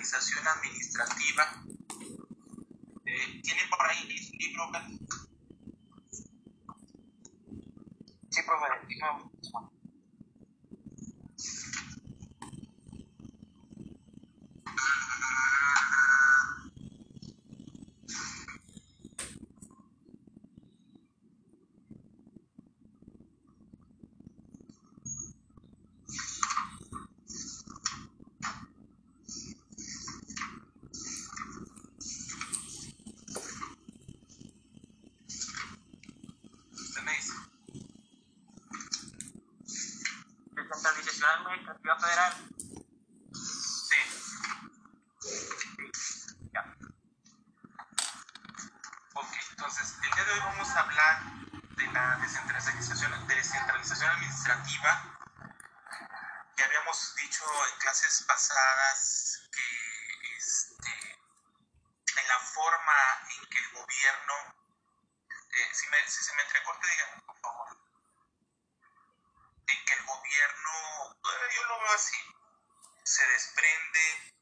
descentralización administrativa. Eh, ¿Tiene por ahí el libro? Sí, profe, dime. Usted me dice. Descentralización administrativa federal. Sí. Ya. Ok, entonces el día de hoy vamos a hablar de la descentralización, descentralización administrativa. Ya habíamos dicho en clases pasadas que este, en la forma en que el gobierno, eh, si, me- si se me entrecorta, díganme por favor, en que el gobierno, eh, yo lo veo así, se desprende,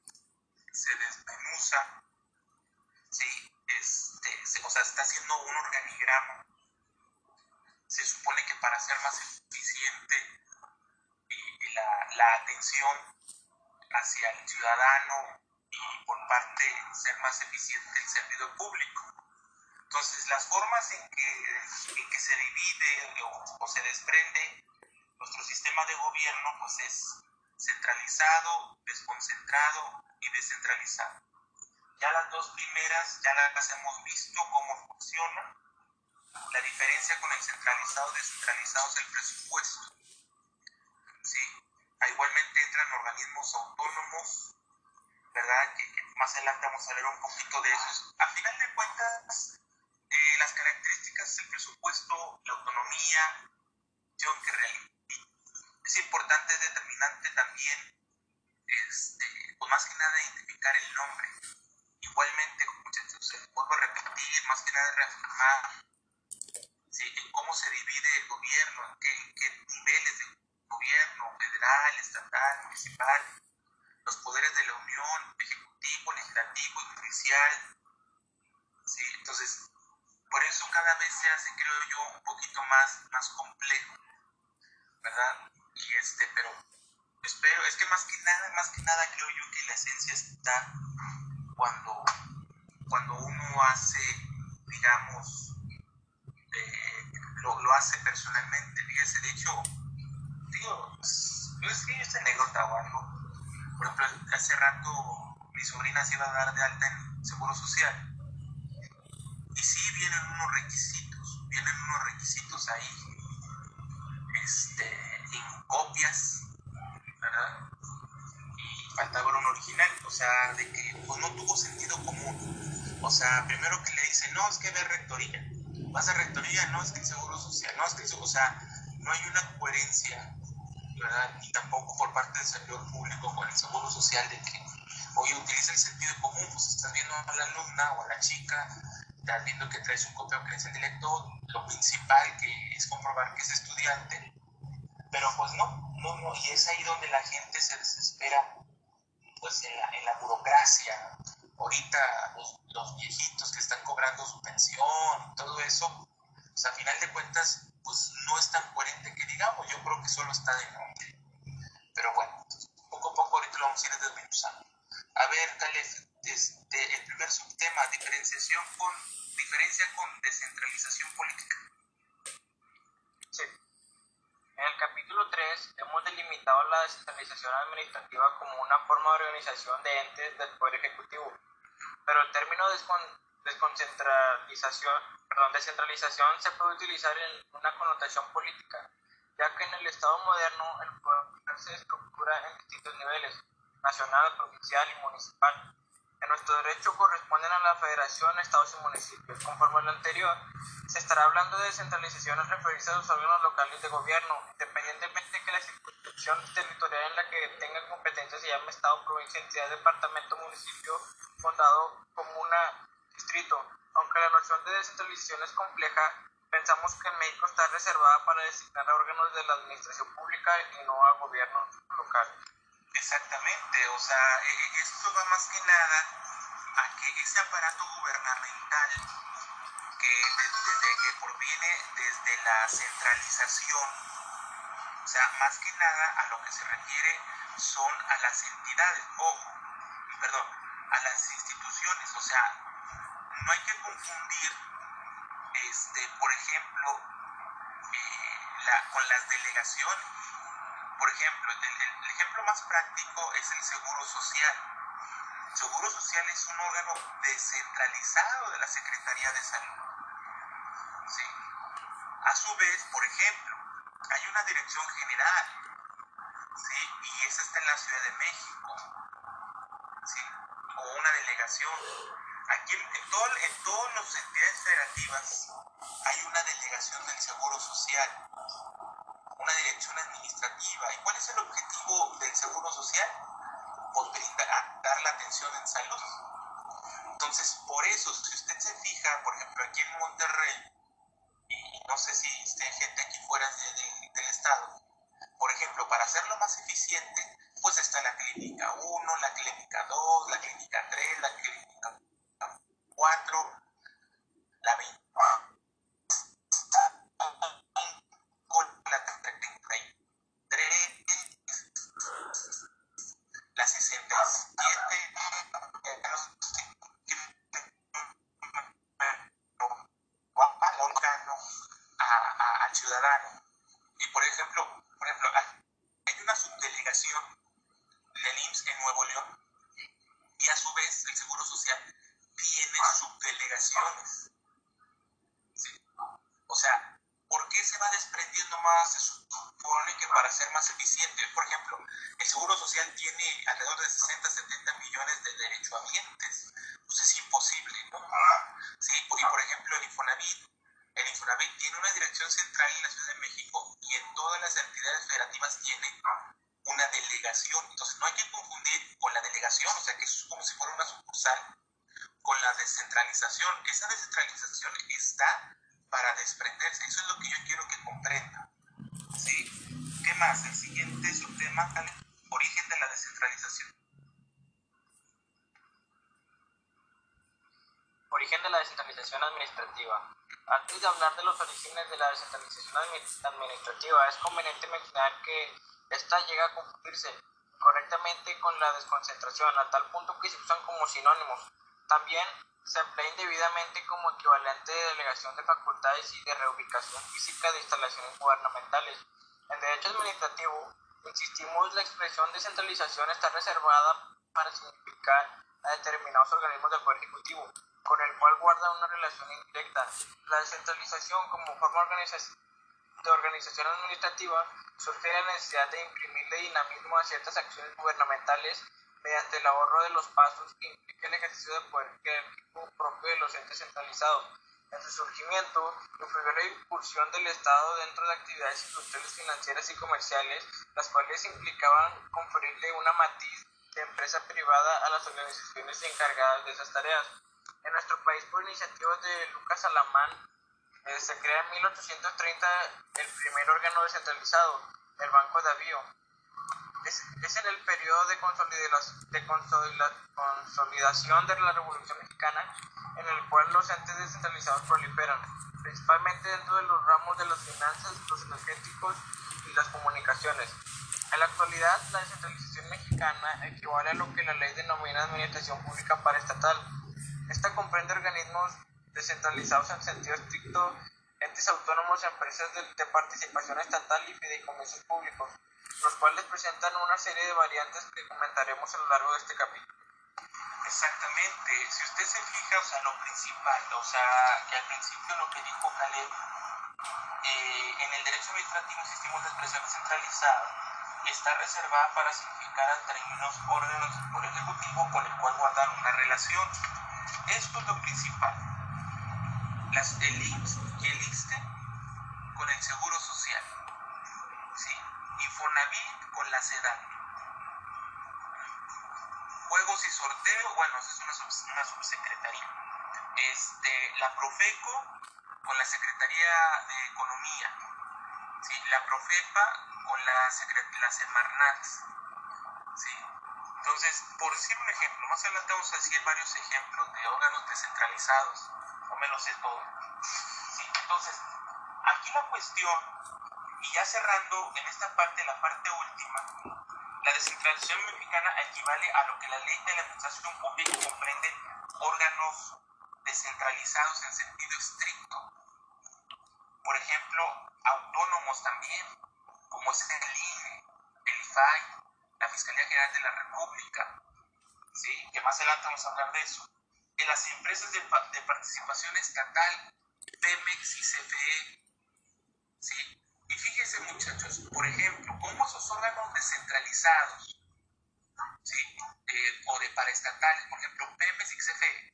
se desmenuza, Sí, este, se- o sea, está haciendo un organigrama. Se supone que para ser más eficiente y, y la, la atención hacia el ciudadano y por parte ser más eficiente el servidor público. Entonces, las formas en que, en que se divide o, o se desprende nuestro sistema de gobierno, pues es centralizado, desconcentrado y descentralizado. Ya las dos primeras ya las hemos visto cómo funciona. La diferencia con el centralizado descentralizado es el presupuesto. Sí. Igualmente entran organismos autónomos, ¿verdad? Que, que más adelante vamos a ver un poquito de esos. A final de cuentas, eh, las características del presupuesto, la autonomía, que realiza. Es importante, es determinante también, este, pues más que nada identificar el nombre igualmente, muchachos, vuelvo a repetir, más que nada reafirmar ¿sí? en cómo se divide el gobierno, en qué, en qué niveles de gobierno, federal, estatal, municipal, los poderes de la Unión, ejecutivo, legislativo y judicial. ¿sí? Entonces, por eso cada vez se hace, creo yo, un poquito más, más complejo, ¿verdad? Y este, pero espero, es que más que nada, más que nada creo yo que la esencia está cuando, cuando uno hace, digamos, eh, lo, lo hace personalmente. Fíjese, de hecho, digo, pues, yo es que esta anécdota o algo. Por ejemplo, hace rato mi sobrina se iba a dar de alta en Seguro Social. Y sí vienen unos requisitos, vienen unos requisitos ahí, este, en copias, ¿verdad? Un original, o sea, de que pues no tuvo sentido común. O sea, primero que le dicen, no, es que ve rectoría, vas a rectoría, no, es que el seguro social, no, es que o sea, no hay una coherencia, ¿verdad? Y tampoco por parte del servidor público con el seguro social de que, oye, utiliza el sentido común, pues estás viendo a la alumna o a la chica, estás viendo que trae su copia o de lector, lo principal que es comprobar que es estudiante, pero pues no, no, no, y es ahí donde la gente se desespera, pues en la, en la burocracia. Ahorita los, los viejitos que están cobrando su pensión y todo eso, pues a final de cuentas, pues no es tan coherente que digamos, yo creo que solo está de nombre. Pero bueno, poco a poco ahorita lo vamos a ir desmenuzando. A ver, Calef, este, el primer subtema, diferenciación con, diferencia con descentralización política. Sí. En el capítulo 3 hemos delimitado la descentralización administrativa como una forma de organización de entes del Poder Ejecutivo, pero el término descon- desconcentralización, perdón, descentralización se puede utilizar en una connotación política, ya que en el Estado moderno el poder se estructura en distintos niveles, nacional, provincial y municipal. En nuestro derecho corresponden a la federación, estados y municipios. Conforme a lo anterior, se estará hablando de descentralización al referirse a los órganos locales de gobierno, independientemente circunscripción territorial en la que tenga competencia se llame estado, provincia, entidad, departamento, municipio, condado, comuna, distrito. Aunque la noción de descentralización es compleja, pensamos que en México está reservada para designar a órganos de la administración pública y no a gobiernos locales. Ok, Exactamente, o sea, e, e, esto va más que nada a que ese aparato gubernamental que desde que proviene desde la centralización, o sea, más que nada a lo que se refiere son a las entidades, ojo, perdón, a las instituciones, o sea, no hay que confundir, este, por ejemplo, eh, con las delegaciones. Por ejemplo, el, ejemplo más práctico es el Seguro Social. El Seguro Social es un órgano descentralizado de la Secretaría de Salud. ¿Sí? A su vez, por ejemplo, hay una dirección general, ¿sí? y esa está en la Ciudad de México, ¿sí? o una delegación. Aquí en, en todas las entidades federativas hay una delegación del Seguro Social una dirección administrativa. ¿Y cuál es el objetivo del Seguro Social? Pues brindar, dar la atención en salud. Entonces, por eso, si usted se fija, por ejemplo, aquí en Monterrey, no sé si esté gente aquí fuera del estado, por ejemplo, para hacerlo más eficiente, pues está la clínica 1, la clínica 2, la clínica 3, la clínica 4, esa descentralización está para desprenderse. Eso es lo que yo quiero que comprenda. ¿Sí? ¿Qué más? El siguiente subtema, origen de la descentralización. Origen de la descentralización administrativa. Antes de hablar de los orígenes de la descentralización administrativa, es conveniente mencionar que esta llega a confundirse correctamente con la desconcentración, a tal punto que se usan como sinónimos. También se emplea indebidamente como equivalente de delegación de facultades y de reubicación física de instalaciones gubernamentales. En derecho administrativo, insistimos, la expresión descentralización está reservada para significar a determinados organismos del Poder Ejecutivo, con el cual guarda una relación indirecta. La descentralización como forma de organización administrativa surge de la necesidad de imprimirle dinamismo a ciertas acciones gubernamentales mediante el ahorro de los pasos que implica el ejercicio del poder jerárquico propio de los entes centralizados. En su surgimiento, influyó la incursión del Estado dentro de actividades industriales, financieras y comerciales, las cuales implicaban conferirle una matiz de empresa privada a las organizaciones encargadas de esas tareas. En nuestro país, por iniciativa de Lucas Alamán, eh, se crea en 1830 el primer órgano descentralizado, el Banco de Avío, es, en el periodo de, de consolidación de la Revolución Mexicana en el cual los entes descentralizados proliferan, principalmente dentro de los ramos de las finanzas, los energéticos y las comunicaciones. En la actualidad, la descentralización mexicana equivale a lo que la ley denomina Administración Pública Paraestatal. Esta comprende organismos descentralizados en sentido estricto, entes autónomos, empresas de, de participación estatal y fideicomisos públicos los cuales presentan una serie de variantes que comentaremos a lo largo de este capítulo. Exactamente, si usted se fija, o sea, lo principal, o sea, que al principio lo que dijo Caleb, eh, en el derecho administrativo insistimos la expresión descentralizada, está reservada para significar a términos órganos por ejecutivo con el cual guardar una relación. Esto es lo principal. Las, el IMSS y con el Seguro Social. Infonavit con la SEDA. Juegos y sorteo, bueno, es una, una subsecretaría. Este, la Profeco con la Secretaría de Economía. ¿sí? La Profepa con la, la Semarnat. ¿sí? Entonces, por decir un ejemplo, más adelante vamos a decir varios ejemplos de órganos descentralizados, o menos de todo. ¿sí? Entonces, aquí la cuestión, y ya cerrando en esta parte, la parte última, la descentralización mexicana equivale a lo que la ley de la administración pública comprende órganos descentralizados en sentido estricto. Por ejemplo, autónomos también, como es el INE, el IFAI, la Fiscalía General de la República, ¿sí? que más adelante vamos a hablar de eso. En las empresas de, de participación estatal, Pemex y CFE, ¿sí? Y fíjense muchachos, por ejemplo, cómo esos órganos descentralizados, ¿sí? Eh, o de paraestatales, por ejemplo, Pemex y CFE,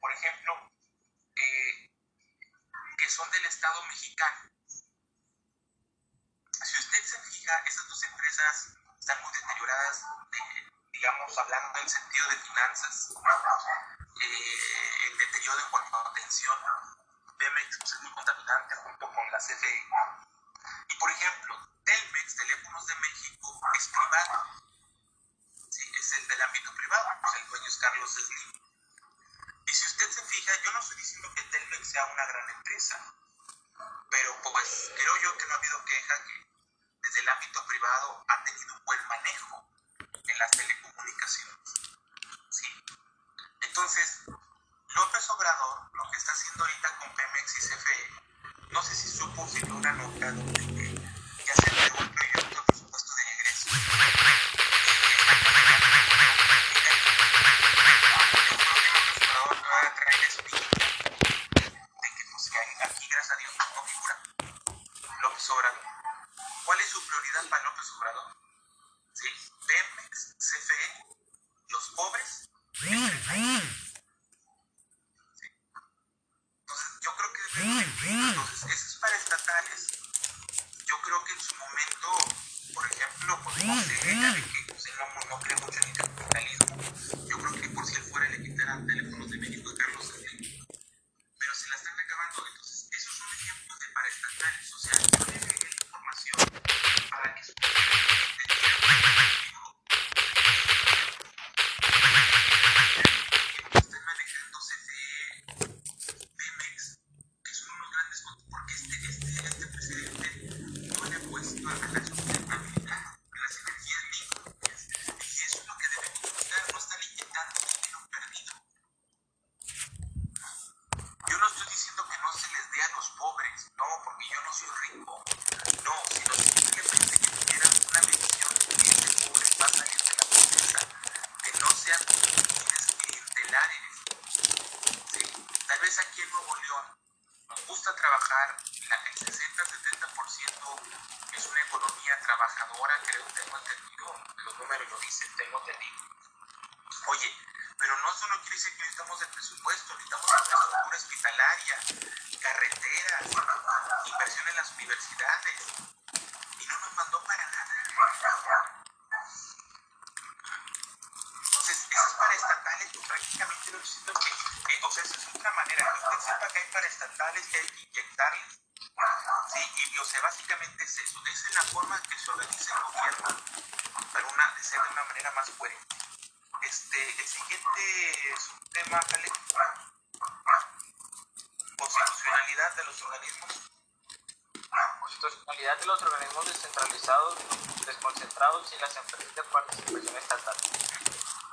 por ejemplo, eh, que son del Estado mexicano. Si usted se fija, esas dos empresas están muy deterioradas, digamos, hablando en sentido de finanzas, eh, el deterioro en cuanto a atención. Pemex pues, es muy contaminante junto con la CFE. Y por ejemplo, Telmex, Teléfonos de México, es privado. Sí, es el del ámbito privado, pues el dueño es Carlos Slim. Y si usted se fija, yo no estoy diciendo que Telmex sea una gran empresa, pero pues creo yo que no ha habido queja que desde el ámbito privado ha tenido un buen manejo las telecomunicaciones. ¿sí? Entonces, López Obrador, lo que está haciendo ahorita con Pemex y CFE, no sé si supo si vio una nota donde ya se gusta trabajar, la, el 60-70% es una economía trabajadora, creo, tengo entendido, los números lo dicen, tengo entendido. Oye, pero no eso no quiere decir que necesitamos el presupuesto, necesitamos infraestructura hospitalaria, carreteras, inversión en las universidades. Y no nos mandó para nada. Entonces, esos paraestatales, pues, prácticamente no diciendo que, eh, o sea, esa es otra manera, que usted sepa que hay paraestatales que hay que inyectarles. Sí, y o sea, básicamente es eso, esa es la forma en que se organiza el gobierno, para una, de ser de una manera más coherente. Este, el siguiente tema, Jale, constitucionalidad de los organismos. Constitucionalidad de los organismos descentralizados, desconcentrados y las empresas de participación estatal.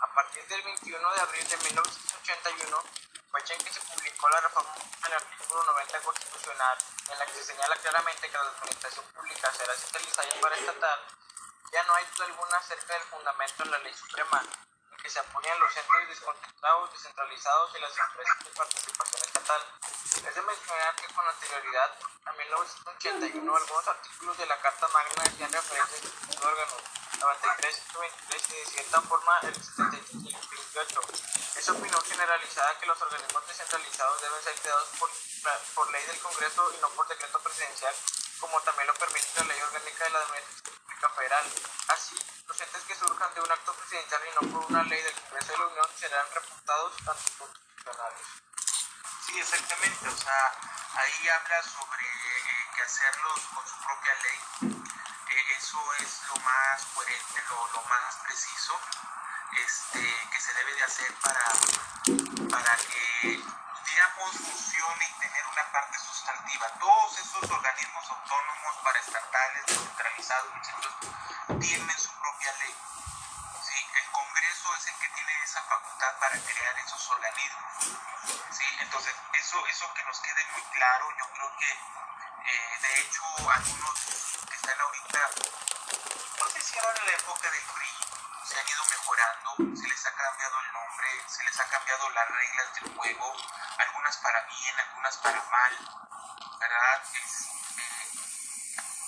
A partir del 21 de abril de 1981, fecha en que se publicó la reforma del artículo 90 constitucional, en la que se señala claramente que la administración pública será centralizada y paraestatal, ya no hay duda alguna acerca del fundamento de la ley suprema, en que se apoyan los centros desconcentrados, descentralizados y las empresas de participación estatal. Es de mencionar que con anterioridad a 1981 algunos artículos de la Carta Magna hacían referencia a estos órganos, 93 y 23 y de cierta forma el 75 y 28. Es opinión generalizada que los organismos descentralizados deben ser creados por, por ley del Congreso y no por decreto presidencial, como también lo permite la ley orgánica de la Administración Federal. Así, los entes que surjan de un acto presidencial y no por una ley del Congreso de la Unión serán reputados anticonstitucionales. Sí, exactamente, o sea, ahí habla sobre eh, que hacerlos con su propia ley. Eh, eso es lo más coherente, lo, lo más preciso este, que se debe de hacer para, para que, digamos, funcione y tener una parte sustantiva. Todos esos organismos autónomos, paraestatales, descentralizados, tienen su propia ley. ¿sí? El Congreso es el que tiene esa facultad para crear esos organismos. ¿sí? Entonces, eso, eso que nos quede muy claro, yo creo que, eh, de hecho, algunos que están ahorita, no sé si ahora en la época del PRI, se han ido mejorando, se les ha cambiado el nombre, se les ha cambiado las reglas del juego, algunas para bien, algunas para mal, ¿verdad?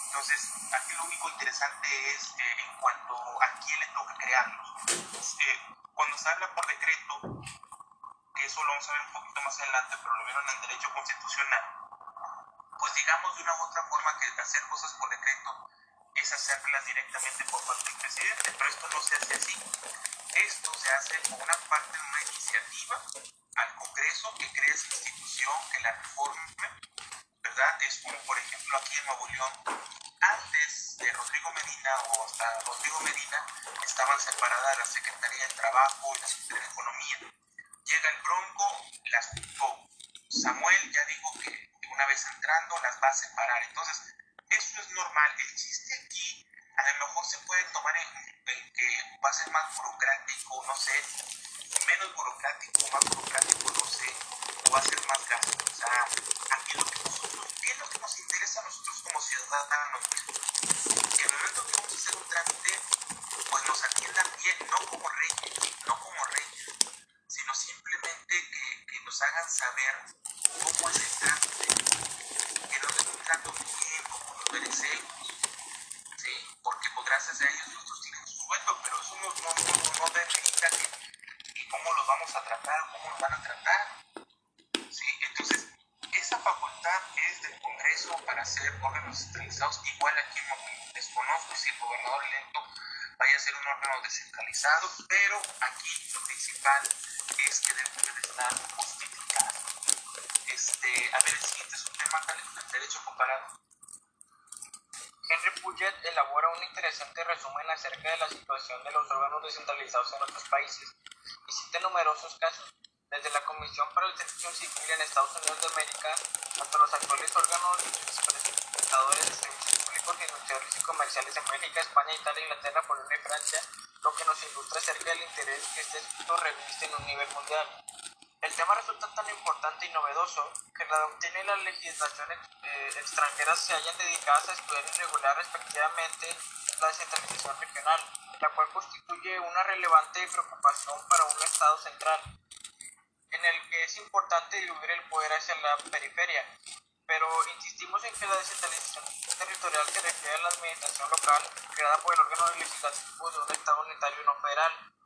entonces, aquí lo único interesante es eh, en cuanto a quién le toca crearlos. Eh, cuando se habla por decreto, eso lo vamos a ver un poquito más adelante, pero lo vieron en derecho constitucional, pues digamos de una u otra forma que hacer cosas por decreto es hacerlas directamente por parte del presidente, pero esto no se hace así. Esto se hace como una parte de una iniciativa Congreso que crea esa institución, que la reforme, ¿verdad? Es como, por ejemplo, aquí en Nuevo León, antes de Rodrigo Medina o hasta Rodrigo Medina, estaban separadas la Secretaría de Trabajo y la Secretaría de Economía. Llega el Bronco, las juntó. Samuel ya dijo que una vez entrando las va a separar. Entonces, eso es normal. El chiste aquí a lo mejor se puede tomar en, que va a ser más burocrático, no sé, menos burocrático, más burocrático, no sé, o va a ser más gasto. O sea, aquí lo que nosotros, ¿qué es lo que nos interesa a nosotros como ciudadanos? Que el momento que vamos a hacer un trámite, pues nos atiendan bien, no como reyes, no como reyes, sino simplemente que, que nos hagan saber cómo es el trámite, que nos estén dando bien, merecemos, ¿sí? Porque pues, gracias a ellos nosotros tienen su sueldo, pero eso no, no, no, no demerita que, que cómo los vamos a tratar, cómo nos van a tratar, ¿sí? Entonces, esa facultad es del Congreso para hacer órganos centralizados, igual aquí no desconozco si el gobernador electo vaya a ser un órgano descentralizado, pero aquí lo principal es que Este, a ver, el siguiente es un tema del derecho comparado. Henry Puget elabora un interesante resumen acerca de la situación de los órganos descentralizados en otros países y cita numerosos casos, desde la Comisión para el Servicio Civil en Estados Unidos de América hasta los actuales órganos prestadores de servicios públicos industriales y comerciales en México, España, Italia, Inglaterra, Polonia y Francia, lo que nos ilustra acerca del interés que este escrito reviste en un nivel mundial. El tema resulta tan importante y novedoso que la doctrina y la legislación eh, se hayan dedicadas a estudiar y regular respectivamente la descentralización regional, la cual constituye una relevante preocupación para un Estado central, en el que es importante diluir el poder hacia la periferia. Pero insistimos en que la descentralización territorial se refiere a la administración local creada por el órgano legislativo de un Estado unitario no federal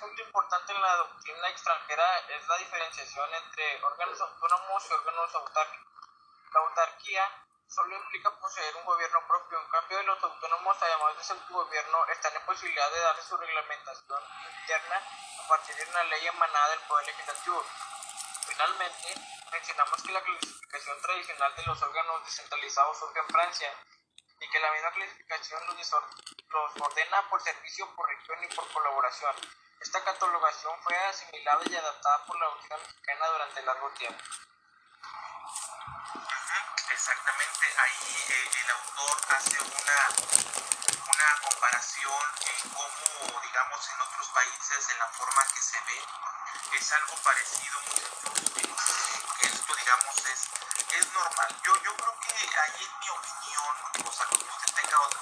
punto importante en la doctrina extranjera es la diferenciación entre órganos autónomos y órganos autárquicos. La autarquía solo implica poseer un gobierno propio, en cambio de los autónomos, además de ese autogobierno, están en posibilidad de darle su reglamentación interna a partir de una ley emanada del Poder Legislativo. Finalmente, mencionamos que la clasificación tradicional de los órganos descentralizados surge en Francia y que la misma clasificación los, los ordena por servicio, por región y por colaboración. Esta catalogación fue asimilada y adaptada por la Unión Mexicana durante largo tiempo. Exactamente, ahí eh, el autor hace una, una comparación en cómo, digamos, en otros países, en la forma que se ve, es algo parecido, esto, digamos, es, es normal. Yo, yo creo que ahí, en mi opinión, o sea, que usted tenga otra,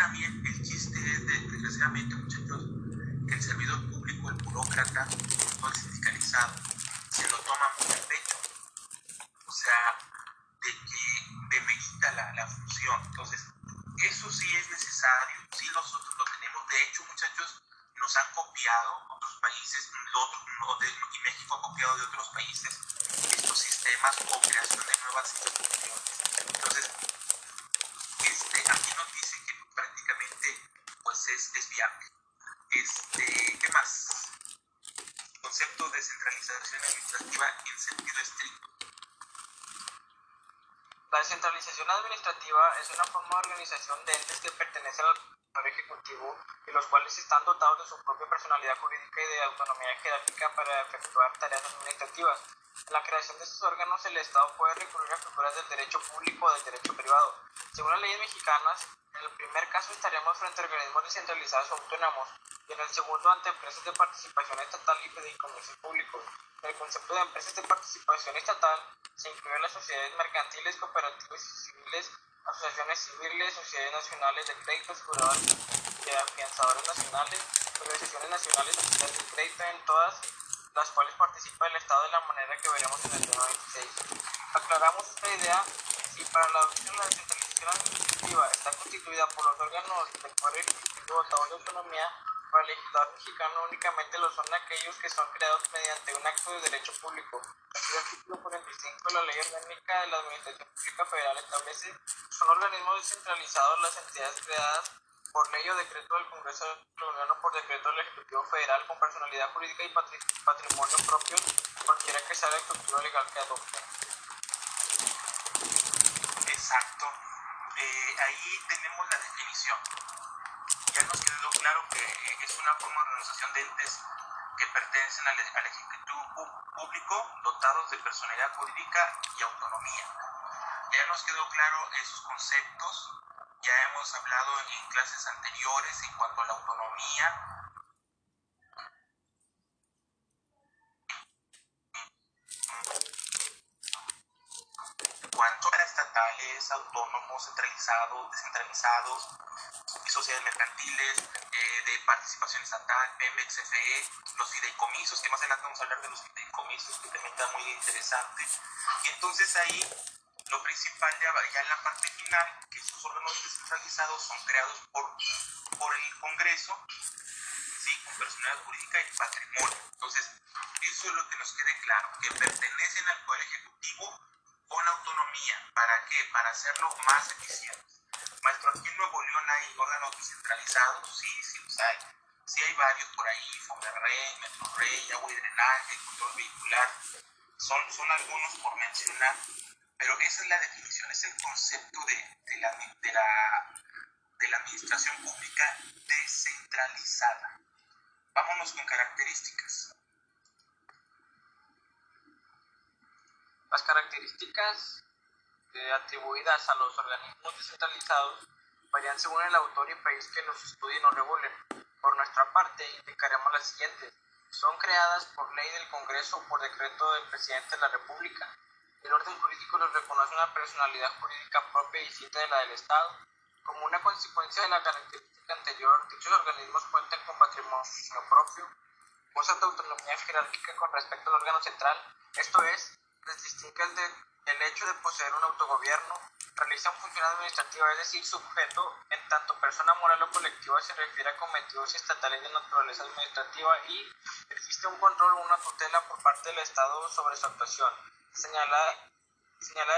también el chiste el servidor público, el burócrata, todo el sindicalizado, se lo toma muy a pecho. O sea, de que demerita la, la función. Entonces, eso sí es necesario, sí nosotros lo tenemos. De hecho, muchachos, nos han copiado otros países, y México ha copiado de otros países estos sistemas o creación de nuevas instituciones. Entonces, este, aquí nos dice que prácticamente pues es, es viable. Este, ¿Qué más? Concepto de descentralización administrativa en sentido estricto. La descentralización administrativa es una forma de organización de entes que pertenecen al Ejecutivo y los cuales están dotados de su propia personalidad jurídica y de autonomía jerárquica para efectuar tareas administrativas. En la creación de estos órganos, el Estado puede recurrir a figuras del derecho público o del derecho privado. Según las leyes mexicanas, en el primer caso estaríamos frente a organismos descentralizados o autónomos y en el segundo ante empresas de participación estatal y fideicomisos públicos. En el concepto de empresas de participación estatal se incluyen las sociedades mercantiles, cooperativas y civiles, asociaciones civiles, sociedades nacionales de crédito, aseguradoras y afianzadores nacionales, organizaciones nacionales de sociedades de crédito en todas las cuales participa el Estado de la manera que veremos en el tema 26. Aclaramos esta idea si para la adopción de la descentralización administrativa está constituida por los órganos del Poder Ejecutivo dotados de autonomía, para el legislador mexicano únicamente lo son aquellos que son creados mediante un acto de derecho público. El artículo 45 de la Ley Orgánica de la Administración Pública Federal establece son organismos descentralizados las entidades creadas por ley o decreto del Congreso de la Unión o por decreto del Ejecutivo Federal con personalidad jurídica y patrimonio propio, cualquiera que sea la estructura legal que adopte. Exacto. Eh, ahí tenemos la definición. Ya nos quedó claro que es una forma de organización de entes que pertenecen al, al Ejecutivo Público dotados de personalidad jurídica y autonomía. Ya nos quedó claro esos conceptos ya hemos hablado en clases anteriores en cuanto a la autonomía. Cuanto a estatales, autónomos, centralizados, descentralizados, sociedades mercantiles, eh, de participación estatal, PEMEX, CFE, los fideicomisos, que más adelante vamos a hablar de los fideicomisos, que también está muy interesante. Y entonces ahí lo principal ya, ya en la parte final, que esos órganos descentralizados son creados por, por el Congreso, ¿sí? con personalidad jurídica y patrimonio. Entonces, eso es lo que nos quede claro, que pertenecen al Poder Ejecutivo con autonomía. ¿Para qué? Para hacerlo más eficiente. Maestro, aquí en Nuevo León hay órganos descentralizados, sí, sí los hay. Sí hay varios por ahí, Fomerrey, Metrorrey, Agua y Drenaje, Control Vehicular. Son, son algunos por mencionar pero esa es la definición, es el concepto de, de, la, de la administración pública descentralizada. Vámonos con características. Las características eh, atribuidas a los organismos descentralizados varían según el autor y país que los estudien o regulen. Por nuestra parte, indicaremos las siguientes. Son creadas por ley del Congreso o por decreto del presidente de la República el orden jurídico les reconoce una personalidad jurídica propia y distinta de la del Estado. Como una consecuencia de la característica anterior, dichos organismos cuentan con patrimonio propio, gozan de autonomía jerárquica con respecto al órgano central, esto es, les distingue el, de, hecho de poseer un autogobierno, realizan función administrativa, es decir, sujeto en tanto persona moral o colectiva se refiere a cometidos estatales de naturaleza administrativa y existe un control o una tutela por parte del Estado sobre su actuación señalada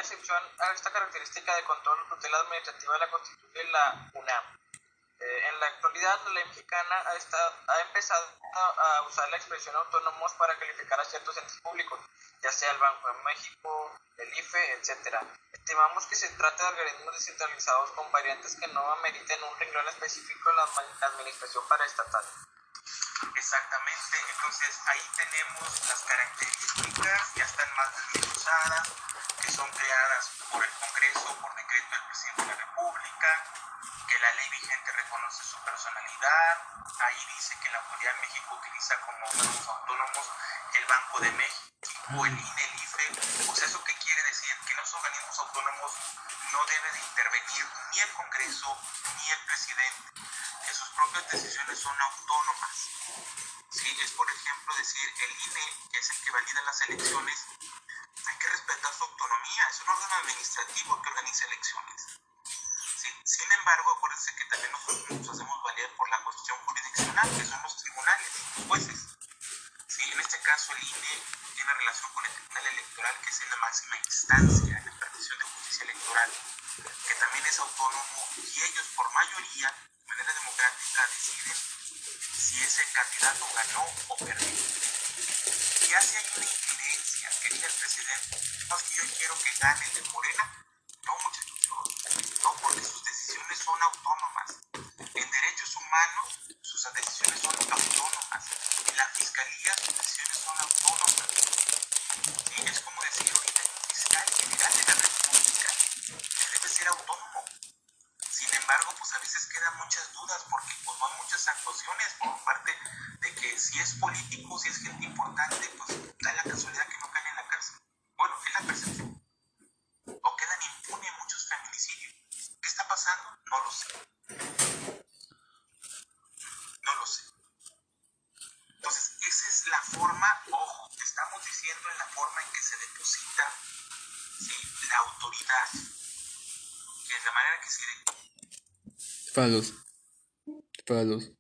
excepción a esta característica de control tutela administrativa la constituye la UNAM. Eh, en la actualidad, la ley mexicana ha, estado, ha empezado a, usar la expresión autónomos para calificar a ciertos entes públicos, ya sea el Banco de México, el IFE, etc. Estimamos que se trata de organismos descentralizados con variantes que no ameriten un renglón específico en la administración paraestatal. Exactamente, entonces ahí tenemos las características, ya están más desmenuzadas, que son creadas por el Congreso, por decreto del presidente de la República, que la ley vigente reconoce su personalidad, ahí dice que la autoridad de México utiliza como órganos autónomos el Banco de México, el INE, el IFE, no deben de intervenir ni el Congreso ni el presidente, que sus propias decisiones son autónomas. Sí, es por ejemplo decir, el INE, que es el que valida las elecciones, hay que respetar su autonomía, es un órgano administrativo que organiza elecciones. Sí, sin embargo, acuérdense que también nosotros nos hacemos valer por la cuestión jurisdiccional, que son los tribunales, los jueces. Sí, en este caso el INE tiene relación con el Tribunal Electoral, que es en la máxima instancia candidato ganó o perdió. Ya si hay una injerencia que dice el presidente, no es que yo quiero que gane el de Morena, no muchachos, no porque sus decisiones son autónomas. En derechos humanos, sus decisiones son autónomas. En la fiscalía, sus decisiones son autónomas. Sí, es como decir, ahorita un fiscal general de la República que debe ser autónomo. Sin embargo, pues a veces quedan muchas dudas porque Para los. Para los.